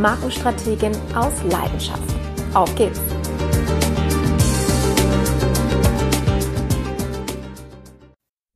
Markenstrategin aus Leidenschaft. Auf geht's!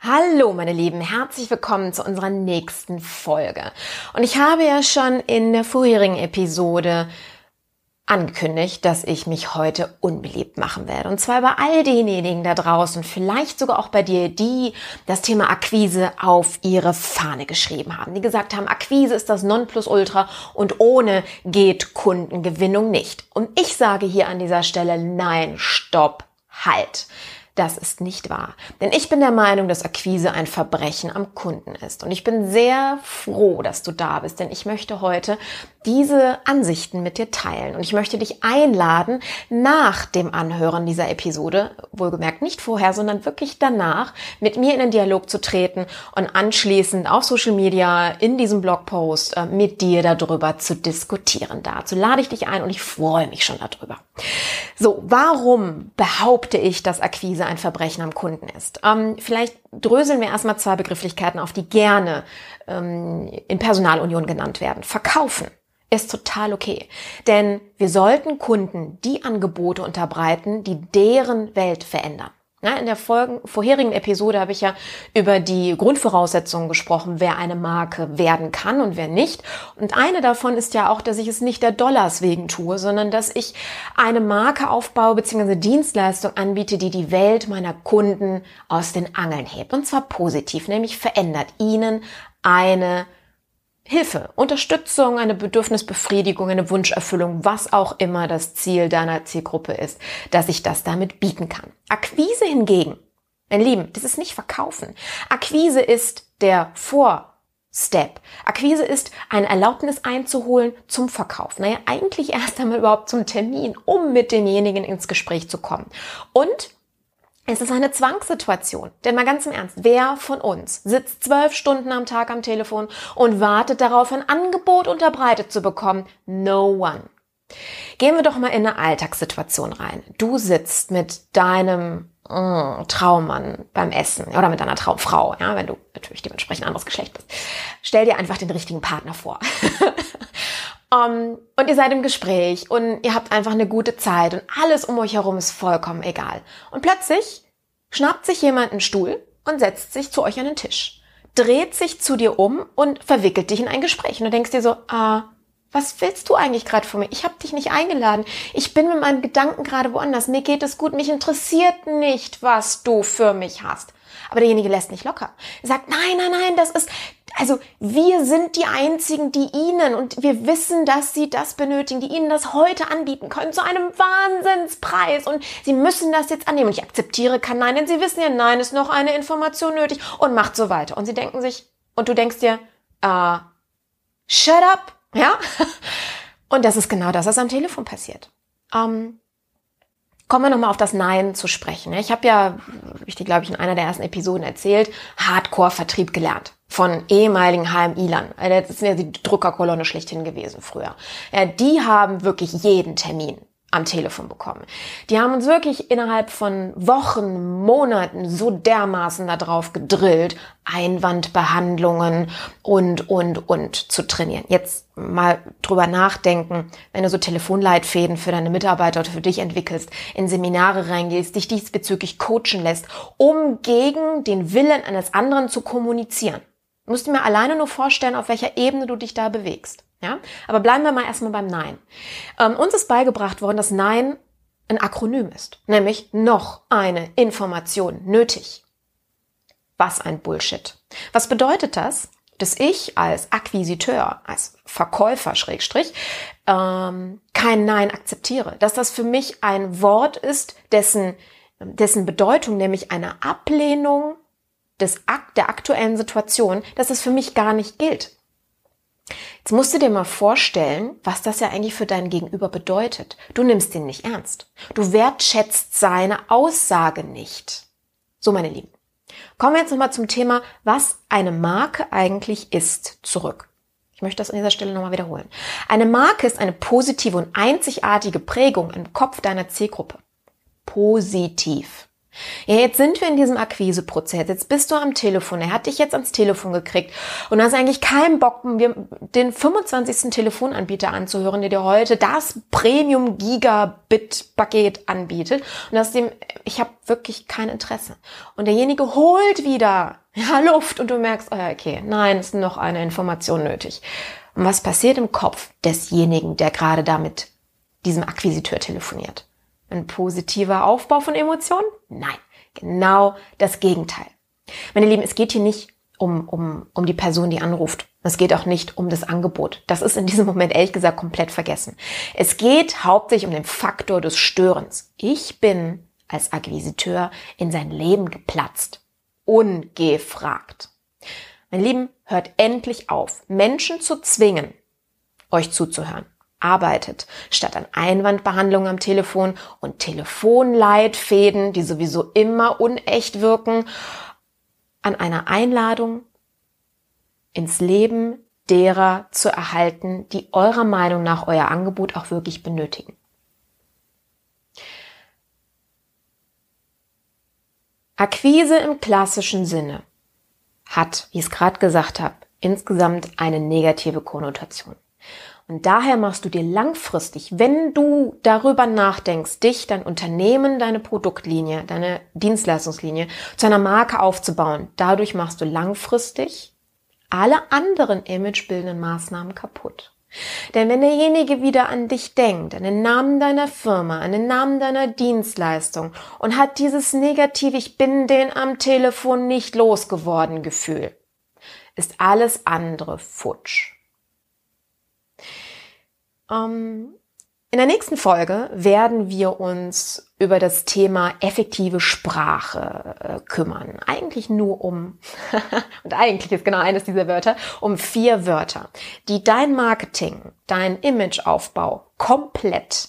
Hallo meine Lieben, herzlich willkommen zu unserer nächsten Folge. Und ich habe ja schon in der vorherigen Episode angekündigt, dass ich mich heute unbeliebt machen werde. Und zwar bei all denjenigen da draußen, vielleicht sogar auch bei dir, die das Thema Akquise auf ihre Fahne geschrieben haben. Die gesagt haben, Akquise ist das Nonplusultra und ohne geht Kundengewinnung nicht. Und ich sage hier an dieser Stelle, nein, stopp, halt. Das ist nicht wahr. Denn ich bin der Meinung, dass Akquise ein Verbrechen am Kunden ist. Und ich bin sehr froh, dass du da bist, denn ich möchte heute diese Ansichten mit dir teilen. Und ich möchte dich einladen, nach dem Anhören dieser Episode, wohlgemerkt nicht vorher, sondern wirklich danach, mit mir in den Dialog zu treten und anschließend auf Social Media in diesem Blogpost äh, mit dir darüber zu diskutieren. Dazu lade ich dich ein und ich freue mich schon darüber. So, warum behaupte ich, dass Akquise ein Verbrechen am Kunden ist? Ähm, vielleicht dröseln wir erstmal zwei Begrifflichkeiten auf, die gerne ähm, in Personalunion genannt werden. Verkaufen ist total okay. Denn wir sollten Kunden die Angebote unterbreiten, die deren Welt verändern. in der vorherigen Episode habe ich ja über die Grundvoraussetzungen gesprochen, wer eine Marke werden kann und wer nicht. Und eine davon ist ja auch, dass ich es nicht der Dollars wegen tue, sondern dass ich eine Marke aufbaue bzw. Dienstleistung anbiete, die die Welt meiner Kunden aus den Angeln hebt. Und zwar positiv, nämlich verändert ihnen eine Hilfe, Unterstützung, eine Bedürfnisbefriedigung, eine Wunscherfüllung, was auch immer das Ziel deiner Zielgruppe ist, dass ich das damit bieten kann. Akquise hingegen, mein Lieben, das ist nicht verkaufen. Akquise ist der Vorstep. Akquise ist ein Erlaubnis einzuholen zum Verkauf. Naja, eigentlich erst einmal überhaupt zum Termin, um mit demjenigen ins Gespräch zu kommen. Und es ist eine Zwangssituation. Denn mal ganz im Ernst, wer von uns sitzt zwölf Stunden am Tag am Telefon und wartet darauf, ein Angebot unterbreitet zu bekommen? No one. Gehen wir doch mal in eine Alltagssituation rein. Du sitzt mit deinem mm, Traummann beim Essen oder mit deiner Traumfrau, ja, wenn du natürlich dementsprechend anderes Geschlecht bist. Stell dir einfach den richtigen Partner vor. um, und ihr seid im Gespräch und ihr habt einfach eine gute Zeit und alles um euch herum ist vollkommen egal. Und plötzlich schnappt sich jemand einen Stuhl und setzt sich zu euch an den Tisch, dreht sich zu dir um und verwickelt dich in ein Gespräch. Und du denkst dir so, ah, was willst du eigentlich gerade von mir? Ich habe dich nicht eingeladen. Ich bin mit meinen Gedanken gerade woanders. Mir geht es gut. Mich interessiert nicht, was du für mich hast. Aber derjenige lässt nicht locker. Er sagt, nein, nein, nein, das ist, also wir sind die Einzigen, die Ihnen und wir wissen, dass Sie das benötigen, die Ihnen das heute anbieten können zu einem Wahnsinnspreis und Sie müssen das jetzt annehmen. Und ich akzeptiere kein Nein, denn Sie wissen ja, Nein ist noch eine Information nötig und macht so weiter. Und Sie denken sich, und du denkst dir, uh, shut up, ja? Und das ist genau das, was am Telefon passiert. Ähm, Kommen wir nochmal auf das Nein zu sprechen. Ich habe ja, ich dir glaube ich in einer der ersten Episoden erzählt, Hardcore-Vertrieb gelernt von ehemaligen HMI-Lern. Also das ist ja die Druckerkolonne schlechthin gewesen früher. Die haben wirklich jeden Termin am Telefon bekommen. Die haben uns wirklich innerhalb von Wochen, Monaten so dermaßen darauf gedrillt, Einwandbehandlungen und, und, und zu trainieren. Jetzt mal drüber nachdenken, wenn du so Telefonleitfäden für deine Mitarbeiter oder für dich entwickelst, in Seminare reingehst, dich diesbezüglich coachen lässt, um gegen den Willen eines anderen zu kommunizieren. Du musst dir mir alleine nur vorstellen, auf welcher Ebene du dich da bewegst. Ja? Aber bleiben wir mal erstmal beim Nein. Ähm, uns ist beigebracht worden, dass Nein ein Akronym ist, nämlich noch eine Information nötig. Was ein Bullshit. Was bedeutet das? Dass ich als Akquisiteur, als Verkäufer, Schrägstrich, ähm, kein Nein akzeptiere. Dass das für mich ein Wort ist, dessen, dessen Bedeutung, nämlich eine Ablehnung des, der aktuellen Situation, dass es für mich gar nicht gilt. Jetzt musst du dir mal vorstellen, was das ja eigentlich für dein Gegenüber bedeutet. Du nimmst ihn nicht ernst. Du wertschätzt seine Aussage nicht. So, meine Lieben. Kommen wir jetzt nochmal zum Thema, was eine Marke eigentlich ist, zurück. Ich möchte das an dieser Stelle nochmal wiederholen. Eine Marke ist eine positive und einzigartige Prägung im Kopf deiner Zielgruppe. Positiv. Ja, jetzt sind wir in diesem Akquiseprozess. Jetzt bist du am Telefon. Er hat dich jetzt ans Telefon gekriegt und hast eigentlich keinen Bock, den 25. Telefonanbieter anzuhören, der dir heute das Premium Gigabit Paket anbietet. Und hast dem, ich habe wirklich kein Interesse. Und derjenige holt wieder ja, Luft und du merkst, oh okay, nein, es ist noch eine Information nötig. Und was passiert im Kopf desjenigen, der gerade damit diesem Akquisiteur telefoniert? Ein positiver Aufbau von Emotionen? Nein, genau das Gegenteil. Meine Lieben, es geht hier nicht um, um, um die Person, die anruft. Es geht auch nicht um das Angebot. Das ist in diesem Moment ehrlich gesagt komplett vergessen. Es geht hauptsächlich um den Faktor des Störens. Ich bin als Akquisiteur in sein Leben geplatzt. Ungefragt. Mein Lieben, hört endlich auf, Menschen zu zwingen, euch zuzuhören arbeitet, statt an Einwandbehandlung am Telefon und Telefonleitfäden, die sowieso immer unecht wirken, an einer Einladung ins Leben derer zu erhalten, die eurer Meinung nach euer Angebot auch wirklich benötigen. Akquise im klassischen Sinne hat, wie ich es gerade gesagt habe, insgesamt eine negative Konnotation. Und daher machst du dir langfristig, wenn du darüber nachdenkst, dich, dein Unternehmen, deine Produktlinie, deine Dienstleistungslinie zu einer Marke aufzubauen, dadurch machst du langfristig alle anderen imagebildenden Maßnahmen kaputt. Denn wenn derjenige wieder an dich denkt, an den Namen deiner Firma, an den Namen deiner Dienstleistung und hat dieses negative Ich bin den am Telefon nicht losgeworden Gefühl, ist alles andere futsch. Ähm, in der nächsten Folge werden wir uns über das Thema effektive Sprache äh, kümmern. Eigentlich nur um, und eigentlich ist genau eines dieser Wörter, um vier Wörter, die dein Marketing, dein Imageaufbau komplett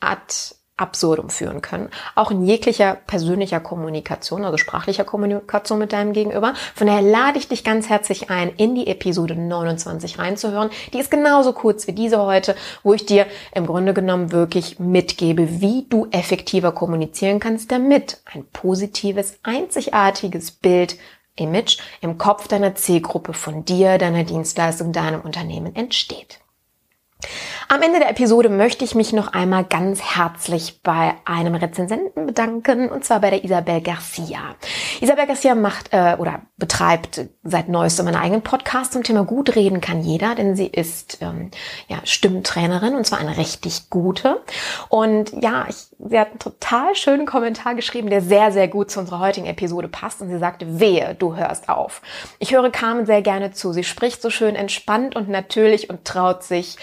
ad absurdum führen können. Auch in jeglicher persönlicher Kommunikation, also sprachlicher Kommunikation mit deinem Gegenüber. Von daher lade ich dich ganz herzlich ein, in die Episode 29 reinzuhören. Die ist genauso kurz wie diese heute, wo ich dir im Grunde genommen wirklich mitgebe, wie du effektiver kommunizieren kannst, damit ein positives, einzigartiges Bild Image im Kopf deiner Zielgruppe von dir, deiner Dienstleistung, deinem Unternehmen entsteht. Am Ende der Episode möchte ich mich noch einmal ganz herzlich bei einem Rezensenten bedanken, und zwar bei der Isabel Garcia. Isabel Garcia macht äh, oder betreibt seit neuestem einen eigenen Podcast zum Thema Gut reden kann jeder, denn sie ist ähm, ja, Stimmtrainerin und zwar eine richtig gute. Und ja, ich sie hat einen total schönen Kommentar geschrieben, der sehr, sehr gut zu unserer heutigen Episode passt. Und sie sagte, wehe, du hörst auf. Ich höre Carmen sehr gerne zu. Sie spricht so schön entspannt und natürlich und traut sich,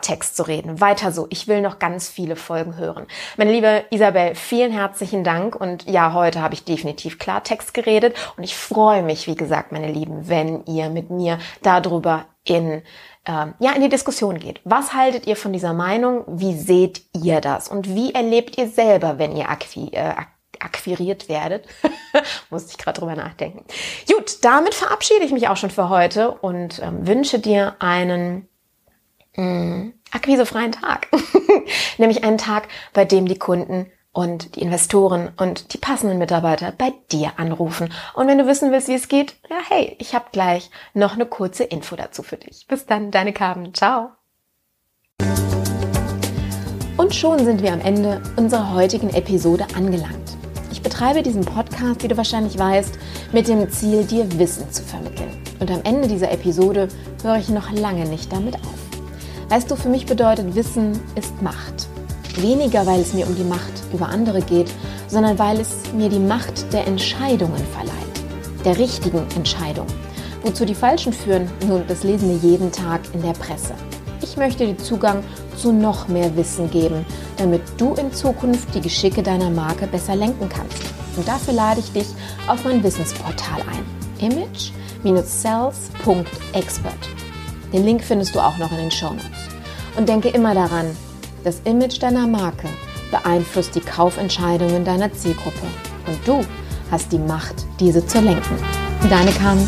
Klartext zu reden. Weiter so. Ich will noch ganz viele Folgen hören. Meine liebe Isabel, vielen herzlichen Dank. Und ja, heute habe ich definitiv Klartext geredet. Und ich freue mich, wie gesagt, meine Lieben, wenn ihr mit mir darüber in ähm, ja, in die Diskussion geht. Was haltet ihr von dieser Meinung? Wie seht ihr das? Und wie erlebt ihr selber, wenn ihr akqui äh, akquiriert werdet? Musste ich gerade drüber nachdenken. Gut, damit verabschiede ich mich auch schon für heute und ähm, wünsche dir einen mh, akquisefreien Tag. Nämlich einen Tag, bei dem die Kunden und die Investoren und die passenden Mitarbeiter bei dir anrufen. Und wenn du wissen willst, wie es geht, ja, hey, ich habe gleich noch eine kurze Info dazu für dich. Bis dann, deine Carmen. Ciao. Und schon sind wir am Ende unserer heutigen Episode angelangt. Ich betreibe diesen Podcast, wie du wahrscheinlich weißt, mit dem Ziel, dir Wissen zu vermitteln. Und am Ende dieser Episode höre ich noch lange nicht damit auf. Weißt du, für mich bedeutet Wissen ist Macht. Weniger, weil es mir um die Macht über andere geht, sondern weil es mir die Macht der Entscheidungen verleiht. Der richtigen Entscheidung. Wozu die falschen führen, nun, das lesen wir jeden Tag in der Presse. Ich möchte dir Zugang zu noch mehr Wissen geben, damit du in Zukunft die Geschicke deiner Marke besser lenken kannst. Und dafür lade ich dich auf mein Wissensportal ein. Image-sales.expert. Den Link findest du auch noch in den Show Notes. Und denke immer daran, das Image deiner Marke beeinflusst die Kaufentscheidungen deiner Zielgruppe. Und du hast die Macht, diese zu lenken. Deine Carmen.